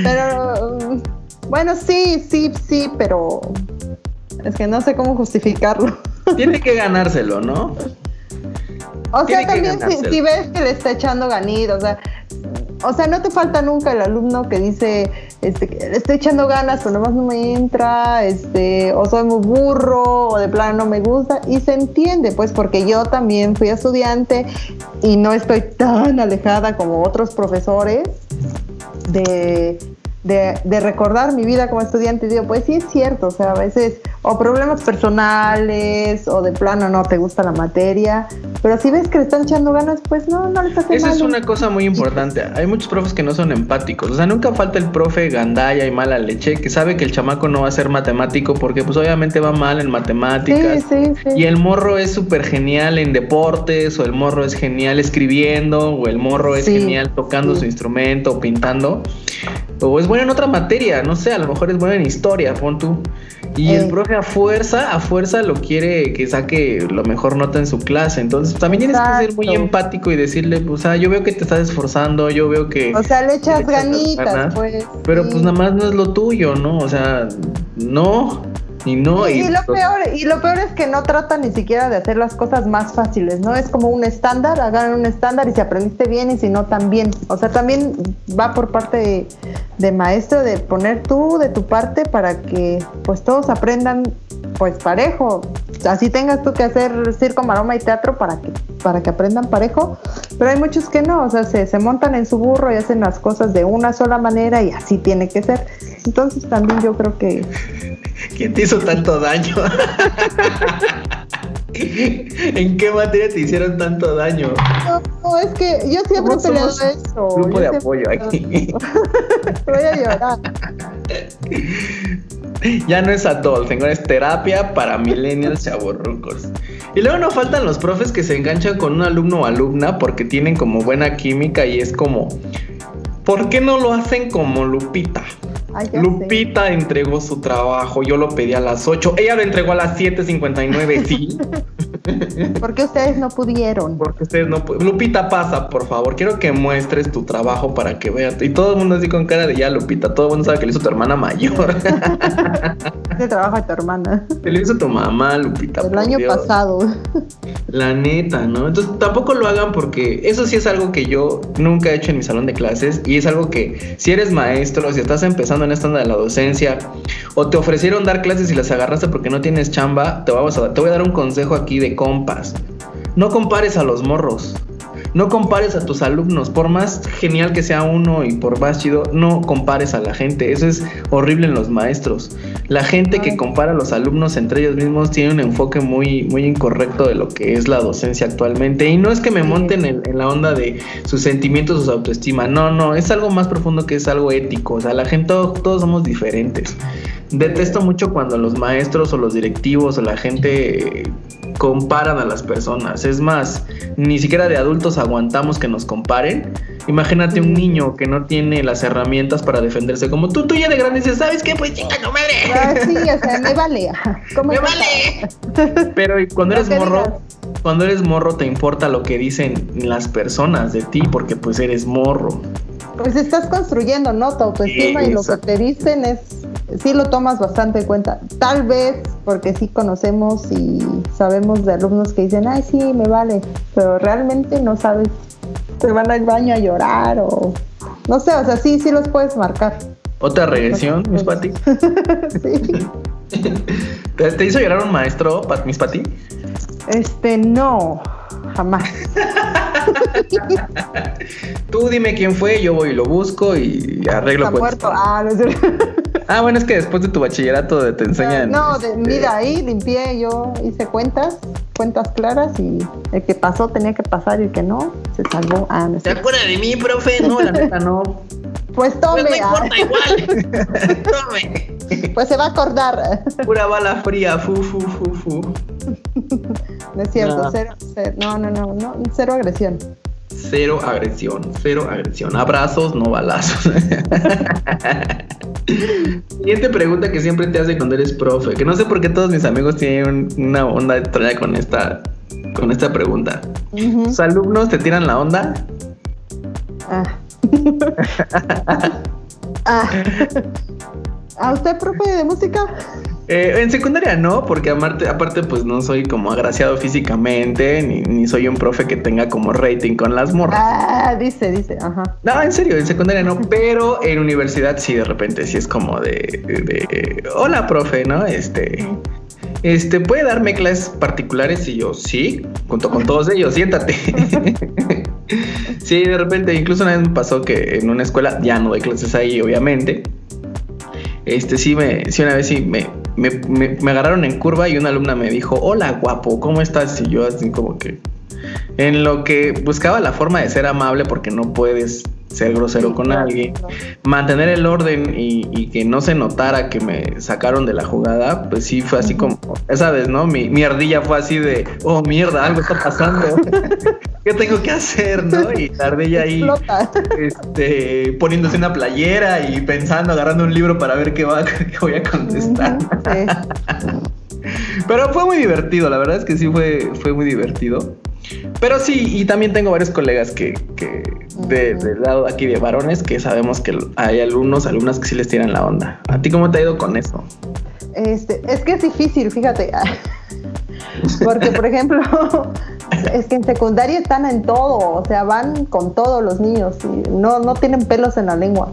Pero bueno, sí, sí, sí, pero es que no sé cómo justificarlo. Tiene que ganárselo, ¿no? O Tiene sea, también si, ves que le está echando ganitas, o sea, o sea, no te falta nunca el alumno que dice, este, le estoy echando ganas, pero nomás no me entra, este, o soy muy burro, o de plano no me gusta, y se entiende, pues, porque yo también fui estudiante y no estoy tan alejada como otros profesores de, de, de recordar mi vida como estudiante. Digo, pues sí es cierto, o sea, a veces, o problemas personales, o de plano no te gusta la materia, pero si ves que le están echando ganas, pues no, no les hace Esa es mal. una cosa muy importante. Hay muchos profes que no son empáticos. O sea, nunca falta el profe gandaya y mala leche que sabe que el chamaco no va a ser matemático porque pues obviamente va mal en matemáticas. Sí, sí, sí. Y el morro es súper genial en deportes, o el morro es genial escribiendo, o el morro es genial tocando su instrumento o pintando. O es bueno en otra materia, no sé, a lo mejor es bueno en historia, pon tú. Y el Eh. profe a fuerza, a fuerza lo quiere que saque lo mejor nota en su clase. Entonces también tienes que ser muy Exacto. empático y decirle, pues, ah, yo veo que te estás esforzando, yo veo que... O sea, le echas le echas ganitas, ganas, pues. Pero sí. pues nada más no es lo tuyo, ¿no? O sea, no, y no. y, y lo peor, y lo peor es que no tratan ni siquiera de hacer las cosas más fáciles, ¿no? Es como un estándar, hagan un estándar y si aprendiste bien y si no también. O sea, también va por parte de, de maestro de poner tú de tu parte para que pues todos aprendan pues parejo. Así tengas tú que hacer circo, maroma y teatro para que, para que aprendan parejo. Pero hay muchos que no, o sea, se, se montan en su burro y hacen las cosas de una sola manera y así tiene que ser. Entonces también yo creo que ¿Quién te hizo tanto daño? *laughs* ¿En qué materia te hicieron tanto daño? No, no, es que yo siempre he peleado eso. grupo yo de apoyo aquí. *laughs* Voy a llorar. Ya no es adult, ahora es terapia para millennials chavorrucos. Y luego no faltan los profes que se enganchan con un alumno o alumna porque tienen como buena química y es como, ¿por qué no lo hacen como Lupita? Ay, Lupita entregó su trabajo, yo lo pedí a las 8, ella lo entregó a las 7.59, sí. *laughs* sé. *laughs* ¿Por qué ustedes no pudieron? Porque ustedes no pueden. Lupita, pasa, por favor. Quiero que muestres tu trabajo para que veas. Y todo el mundo así con cara de ya, Lupita. Todo el mundo sabe que le hizo tu hermana mayor. *laughs* Ese trabajo de tu hermana. Te lo hizo tu mamá, Lupita. El año Dios. pasado. La neta, ¿no? Entonces tampoco lo hagan porque eso sí es algo que yo nunca he hecho en mi salón de clases y es algo que si eres maestro, si estás empezando en esta onda de la docencia o te ofrecieron dar clases y las agarraste porque no tienes chamba, te, vamos a, te voy a dar un consejo aquí de compas. No compares a los morros. No compares a tus alumnos, por más genial que sea uno y por más chido, no compares a la gente. Eso es horrible en los maestros. La gente que compara a los alumnos entre ellos mismos tiene un enfoque muy, muy incorrecto de lo que es la docencia actualmente. Y no es que me monten en, en la onda de sus sentimientos su autoestima. No, no, es algo más profundo que es algo ético. O sea, la gente, todos, todos somos diferentes. Detesto mucho cuando los maestros o los directivos o la gente comparan a las personas. Es más, ni siquiera de adultos aguantamos que nos comparen. Imagínate un niño que no tiene las herramientas para defenderse como tú, tú ya de grande dices, ¿sabes qué? Pues chinga tu madre. Ah, sí, o sea, me vale. *laughs* ¿Cómo Me vale. Pero cuando eres morro, digas. cuando eres morro te importa lo que dicen las personas de ti porque pues eres morro. Pues estás construyendo, ¿no? Tu autoestima y lo que te dicen es, sí lo tomas bastante en cuenta. Tal vez porque sí conocemos y sabemos de alumnos que dicen, ay, sí, me vale, pero realmente no sabes, te van al baño a llorar o no sé, o sea, sí, sí los puedes marcar. Otra regresión, mis pati. *laughs* sí. *laughs* ¿Te, te hizo llorar un maestro, mis pati? Este, no, jamás. *laughs* Tú dime quién fue, yo voy y lo busco y arreglo Está cuentas. muerto. Ah, no. Ah, bueno, es que después de tu bachillerato te enseñan. No, de- este, mira, ahí limpié, yo hice cuentas, cuentas claras y el que pasó tenía que pasar y el que no, se salvó. Ah, no es ¿Te cierto. acuerdas de mí, profe? No, la neta no. Pues tome, Pues no ah, importa igual. *laughs* Tome. pues se va a acordar. Pura bala fría, fu, fu, fu, fu. No es cierto, No. cero, cero, no, no, no, no, cero agresión. Cero agresión, cero agresión. Abrazos, no balazos. *laughs* Siguiente pregunta que siempre te hace cuando eres profe. Que no sé por qué todos mis amigos tienen un- una onda extraña con esta, con esta pregunta. Ujú. ¿Tus alumnos te tiran la onda? Ah. *laughs* Ah. ¿A usted, profe de música? Eh, en secundaria no, porque aparte, aparte pues no soy como agraciado físicamente, ni, ni soy un profe que tenga como rating con las morras. Ah, dice, dice, ajá. No, en serio, en secundaria no, pero en universidad sí, de repente sí es como de, de, hola, profe, ¿no? Este, este, ¿puede darme clases particulares? Y yo, sí, junto con todos ellos, siéntate. *laughs* sí, de repente, incluso una vez me pasó que en una escuela, ya no doy clases ahí, obviamente. Este, sí, me, sí, una vez sí me, me, me- me agarraron en curva y una alumna me dijo, hola, guapo, ¿cómo estás? Y yo así como que, en lo que buscaba la forma de ser amable porque no puedes ser grosero con alguien, mantener el orden y, y que no se notara que me sacaron de la jugada, pues sí fue así como, ya sabes, ¿no? Mi, mi ardilla fue así de, oh mierda, algo está pasando, *laughs* ¿qué tengo que hacer, no? Y la ardilla ahí este, poniéndose una playera y pensando, agarrando un libro para ver qué, va, *laughs* qué voy a contestar. Sí. Pero fue muy divertido, la verdad es que sí fue, fue muy divertido. Pero sí, y también tengo varios colegas que, que de, del lado aquí de varones que sabemos que hay alumnos, alumnas que sí les tiran la onda. ¿A ti cómo te ha ido con eso? Este, es que es difícil, fíjate. *laughs* Porque, por ejemplo, *laughs* es que en secundaria están en todo, o sea, van con todos los niños y no, no tienen pelos en la lengua.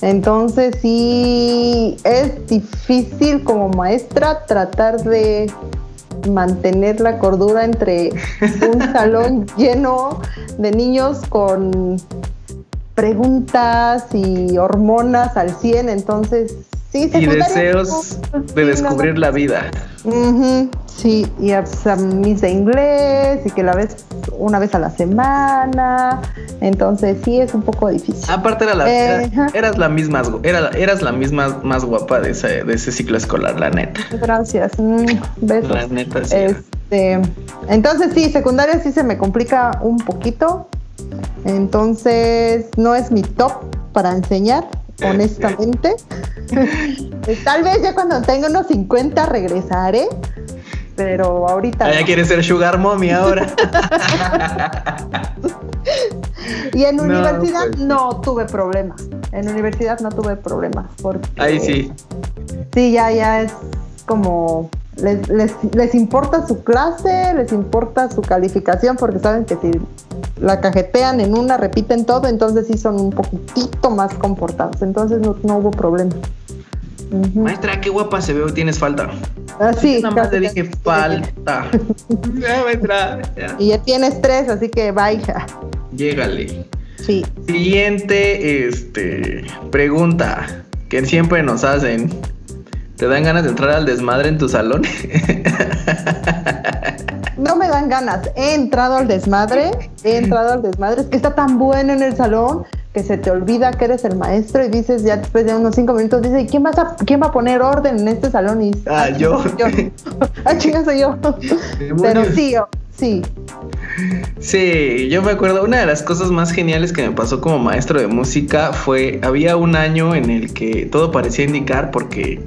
Entonces sí es difícil como maestra tratar de mantener la cordura entre un *laughs* salón lleno de niños con preguntas y hormonas al 100, entonces sí, Y deseos de descubrir la vida. Sí, y a, a mis de inglés y que la ves una vez a la semana, entonces sí es un poco difícil. Aparte era la, Eh, era- eras la misma, era, eras la misma más guapa de ese, de ese ciclo escolar, la neta. Gracias, mm, besos. La neta, sí. Este, entonces sí, secundaria sí se me complica un poquito, entonces no es mi top para enseñar, honestamente. *laughs* Tal vez ya cuando tenga unos 50 regresaré, pero ahorita... Ah, ya no. quieres ser Sugar Mommy ahora. Y en *laughs* No, universidad pues. no tuve problemas. En universidad no tuve problemas. Porque Ahí sí. Sí, ya, ya es como. Les, les, les importa su clase, les importa su calificación, porque saben que si la cajetean en una, repiten todo, entonces sí son un poquitito más comportados. Entonces no, no hubo problema. Maestra, qué guapa se ve tienes falta. Así, Nada más le dije falta. *laughs* Ya, maestra. ya. Y ya tienes tres, así que vaya. Llégale. Sí. Siguiente este, pregunta que siempre nos hacen. ¿Te dan ganas de entrar al desmadre en tu salón? *laughs* No me dan ganas. He entrado al desmadre, he entrado al desmadre. Es que está tan bueno en el salón que se te olvida que eres el maestro y dices ya después de unos cinco minutos, dice, ¿quién, vas a, ¿quién va a poner orden en este salón? Y, ah, yo. *laughs* ah, chinga, soy yo. Pero sí, sí. Sí, yo me acuerdo, una de las cosas más geniales que me pasó como maestro de música fue, había un año en el que todo parecía indicar porque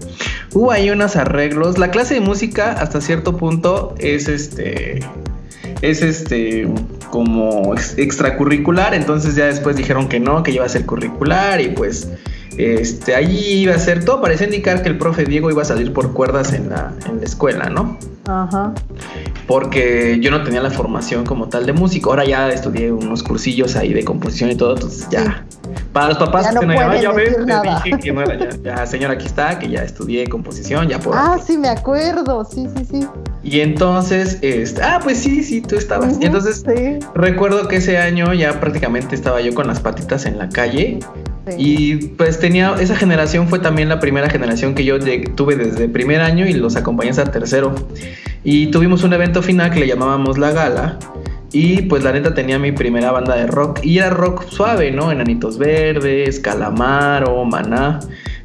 hubo ahí unos arreglos. La clase de música hasta cierto punto es este es este como extracurricular, entonces ya después dijeron que no, que iba a ser curricular y pues este, allí iba a ser, todo parecía indicar que el profe Diego iba a salir por cuerdas en la, en la escuela, ¿no? Ajá. Porque yo no tenía la formación como tal de músico. Ahora ya estudié unos cursillos ahí de composición y todo, entonces ya. Para los papás ya que no, ya ves, dije que no era ya, *laughs* ya, señor, aquí está, que ya estudié composición, ya por. Ah, sí, me acuerdo, sí, sí, sí. Y entonces, este, ah, pues sí, sí, tú estabas. y entonces, recuerdo que ese año ya prácticamente estaba yo con las patitas en la calle. Y pues tenía, esa generación fue también la primera generación que yo tuve desde primer año y los acompañé hasta tercero. Y tuvimos un evento final que le llamábamos La Gala. Y pues la neta tenía mi primera banda de rock. Y era rock suave, ¿no? Enanitos Verdes, Calamaro, Maná.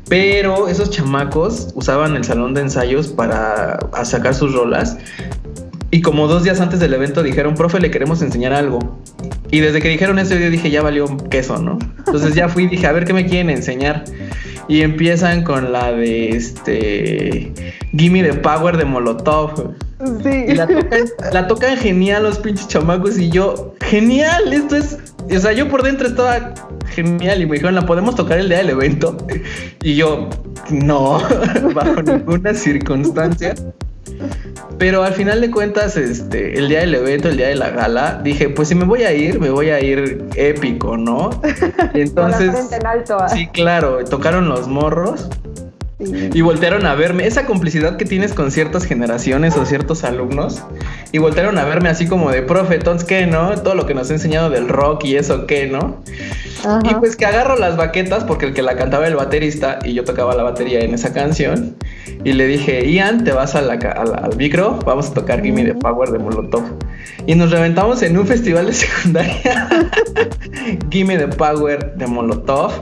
Pero esos chamacos usaban el salón de ensayos para sacar sus rolas. Y como dos días antes del evento dijeron, profe, le queremos enseñar algo. Y desde que dijeron eso yo dije, ya valió queso, ¿no? Entonces ya fui y dije, a ver qué me quieren enseñar. Y empiezan con la de este Gimme the Power de Molotov. Sí. Y la tocan, la tocan genial los pinches chamacos y yo, genial, esto es o sea, yo por dentro estaba genial y me dijeron, ¿la podemos tocar el día del evento? Y yo, no, *laughs* bajo ninguna circunstancia. Pero al final de cuentas, este, el día del evento, el día de la gala, dije, pues si me voy a ir, me voy a ir épico, ¿no? *laughs* Entonces, ¿ah? sí, claro, tocaron los morros. Y voltearon a verme, esa complicidad que tienes con ciertas generaciones o ciertos alumnos, y voltearon a verme así como de, profe, entonces, ¿qué, no? Todo lo que nos ha enseñado del rock y eso, ¿qué, no? Y pues que agarro las baquetas, porque el que la cantaba el baterista y yo tocaba la batería en esa canción, y le dije, Ian, te vas a al micro, vamos a tocar Gimme the Power de Molotov. Y nos reventamos en un *laughs* festival de secundaria, *laughs* Gimme the Power de Molotov,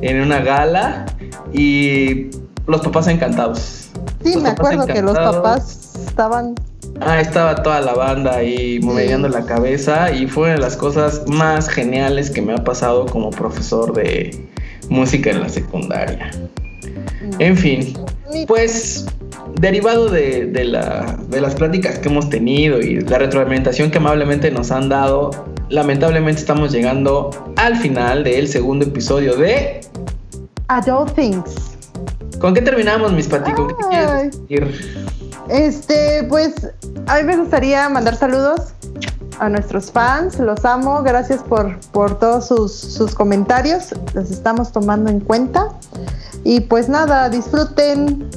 en una gala, y los papás encantados. Sí, me acuerdo que los papás estaban. Ah, estaba toda la banda ahí moviendo la cabeza y fue una de las cosas más geniales que me ha pasado como profesor de música en la secundaria. En fin, pues derivado de, de, de las pláticas que hemos tenido y la retroalimentación que amablemente nos han dado, lamentablemente estamos llegando al final del segundo episodio de Adult Things. ¿Con qué terminamos, mis Pati? ¿Con qué te quieres decir? Este, pues, a mí me gustaría mandar saludos a nuestros fans, los amo, gracias por, por todos sus, sus comentarios, los estamos tomando en cuenta. Y pues nada, disfruten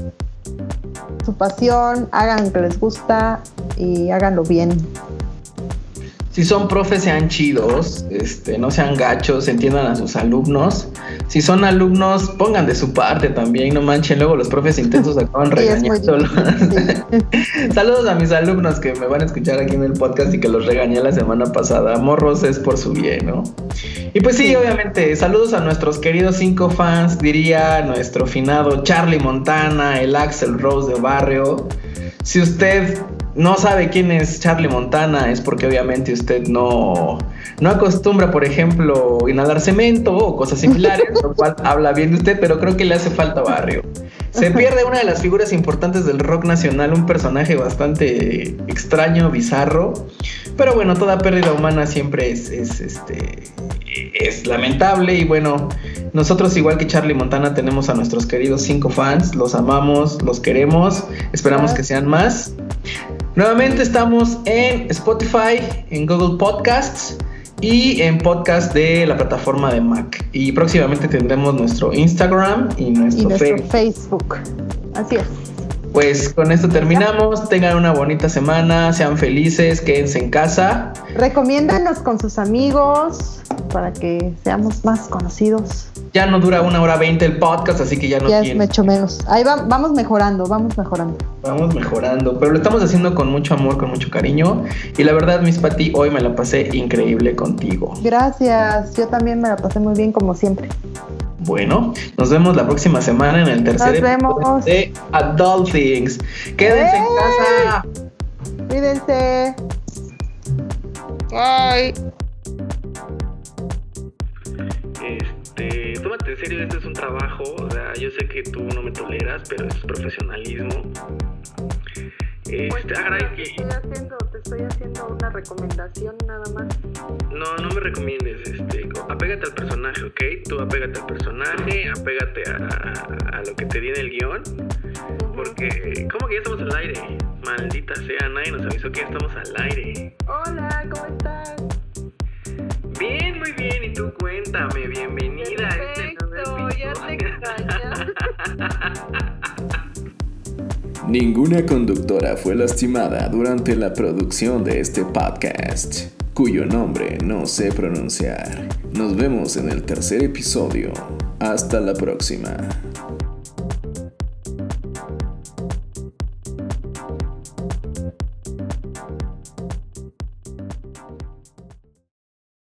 su pasión, hagan lo que les gusta y háganlo bien si son profes, sean chidos, este, no sean gachos, entiendan a sus alumnos. Si son alumnos, pongan de su parte también, no manchen. Luego los profes intensos *laughs* acaban regañando. *laughs* Saludos a mis alumnos que me van a escuchar aquí en el podcast y que los regañé la semana pasada. Morros es por su bien, ¿no? Y pues sí, obviamente, saludos a nuestros queridos cinco fans, diría nuestro finado Charlie Montana, el Axel Rose de Barrio. Si usted no sabe quién es Charlie Montana, es porque obviamente usted no, no acostumbra, por ejemplo, inhalar cemento o cosas similares, *laughs* lo cual habla bien de usted, pero creo que le hace falta barrio. Se pierde una de las figuras importantes del rock nacional, un personaje bastante extraño, bizarro, pero bueno, toda pérdida humana siempre es, es, este, es lamentable y bueno, nosotros igual que Charlie Montana tenemos a nuestros queridos cinco fans, los amamos, los queremos, esperamos que sean más. Nuevamente estamos en Spotify, en Google Podcasts y en podcast de la plataforma de Mac. Y próximamente tendremos nuestro Instagram y nuestro, Facebook. Así es. Pues con esto terminamos. Tengan una bonita semana, sean felices, quédense en casa. Recomiéndanos con sus amigos para que seamos más conocidos. Ya no dura una hora veinte el podcast, así que ya no Ya tiene. es mucho menos. Ahí va- vamos mejorando, vamos mejorando. Vamos mejorando, pero lo estamos haciendo con mucho amor, con mucho cariño. Y la verdad, Miss Pati, hoy me la pasé increíble contigo. Gracias, yo también me la pasé muy bien como siempre. Bueno, nos vemos la próxima semana en el tercer Nos episodio vemos. de Adult Things. Quédense en ¡Eh! casa. Cuídense. Bye. Tómate en serio, este es un trabajo. O sea, yo sé que tú no me toleras, pero es profesionalismo. Este, agradezco que. haciendo, te estoy haciendo una recomendación nada más. No, no me recomiendes, este, apégate al personaje, ¿ok? Tú apégate al personaje, apégate a, a- lo que te di en el guion, porque, ¿cómo que ya estamos al aire? Maldita sea, nadie nos avisó que ya estamos al aire. Hola, ¿cómo estás? Bien, tú cuéntame, bienvenida a este nuevo episodio. *laughs* Ninguna conductora fue lastimada durante la producción de este podcast, cuyo nombre no sé pronunciar. Nos vemos en el tercer episodio. Hasta la próxima.